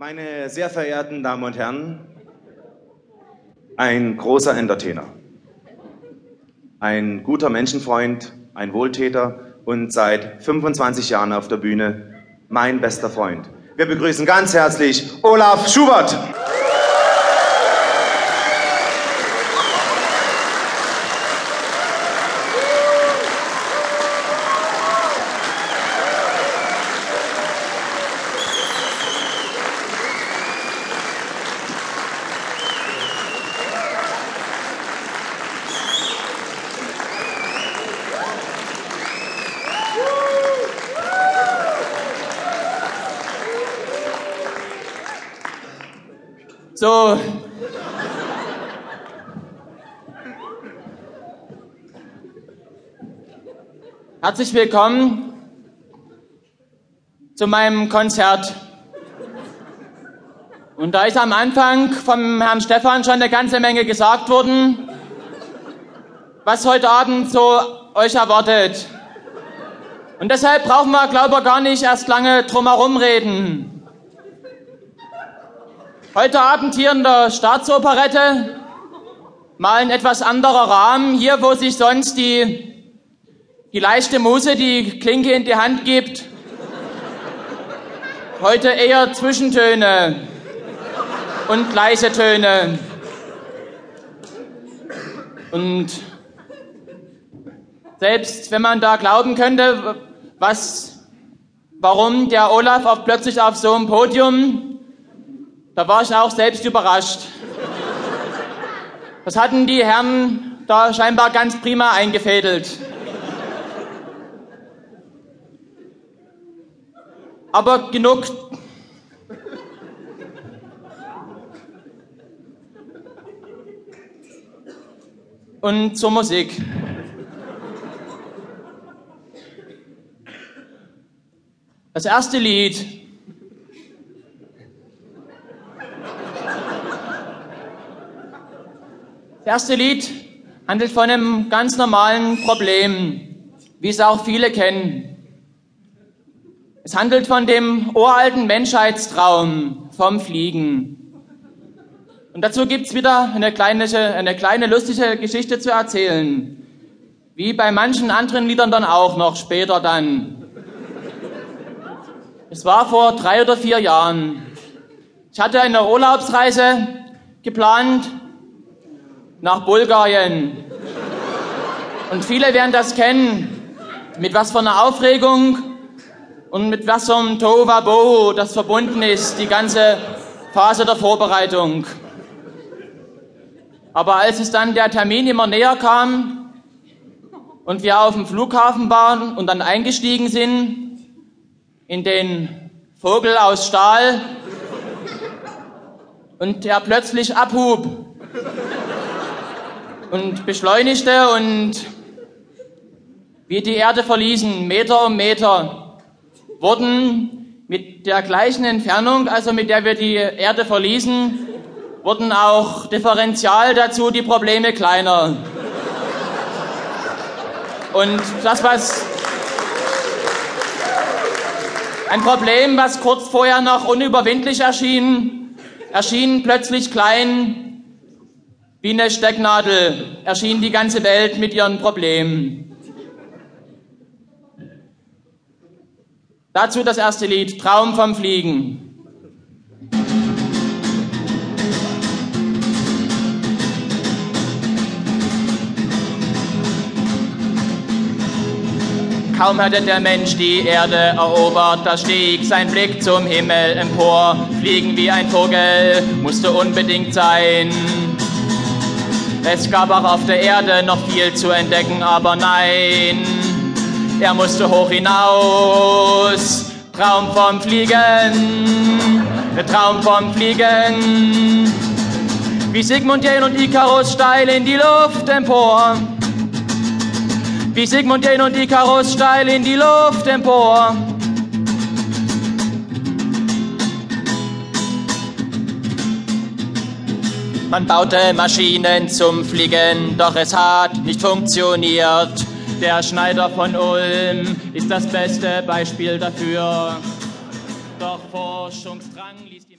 Meine sehr verehrten Damen und Herren, ein großer Entertainer, ein guter Menschenfreund, ein Wohltäter und seit 25 Jahren auf der Bühne mein bester Freund. Wir begrüßen ganz herzlich Olaf Schubert. So. Herzlich willkommen zu meinem Konzert. Und da ist am Anfang vom Herrn Stefan schon eine ganze Menge gesagt worden, was heute Abend so euch erwartet. Und deshalb brauchen wir, glaube ich, gar nicht erst lange drumherum reden. Heute Abend hier in der Staatsoperette mal ein etwas anderer Rahmen. Hier, wo sich sonst die, die leichte Muse die Klinke in die Hand gibt. Heute eher Zwischentöne und leise Töne. Und selbst wenn man da glauben könnte, was, warum der Olaf auch plötzlich auf so einem Podium da war ich auch selbst überrascht. Das hatten die Herren da scheinbar ganz prima eingefädelt. Aber genug. Und zur Musik. Das erste Lied erste Lied handelt von einem ganz normalen Problem, wie es auch viele kennen. Es handelt von dem uralten Menschheitstraum vom Fliegen. Und dazu gibt's wieder eine kleine, eine kleine lustige Geschichte zu erzählen. Wie bei manchen anderen Liedern dann auch noch später dann. Es war vor drei oder vier Jahren. Ich hatte eine Urlaubsreise geplant nach Bulgarien. Und viele werden das kennen, mit was für einer Aufregung und mit was für einem Tovabo das verbunden ist, die ganze Phase der Vorbereitung. Aber als es dann der Termin immer näher kam und wir auf dem Flughafen waren und dann eingestiegen sind in den Vogel aus Stahl und er plötzlich abhub und beschleunigte und wir die Erde verließen, Meter um Meter, wurden mit der gleichen Entfernung, also mit der wir die Erde verließen, wurden auch differenzial dazu die Probleme kleiner. Und das, was ein Problem, was kurz vorher noch unüberwindlich erschien, erschien plötzlich klein wie eine Stecknadel erschien die ganze Welt mit ihren Problemen. Dazu das erste Lied, Traum vom Fliegen. Kaum hatte der Mensch die Erde erobert, da stieg sein Blick zum Himmel empor. Fliegen wie ein Vogel musste unbedingt sein. Es gab auch auf der Erde noch viel zu entdecken, aber nein, er musste hoch hinaus. Traum vom Fliegen, Traum vom Fliegen. Wie Sigmund Jähn und Icarus steil in die Luft empor. Wie Sigmund Jähn und Icarus steil in die Luft empor. Man baute Maschinen zum Fliegen, doch es hat nicht funktioniert. Der Schneider von Ulm ist das beste Beispiel dafür. Doch Forschungsdrang ließ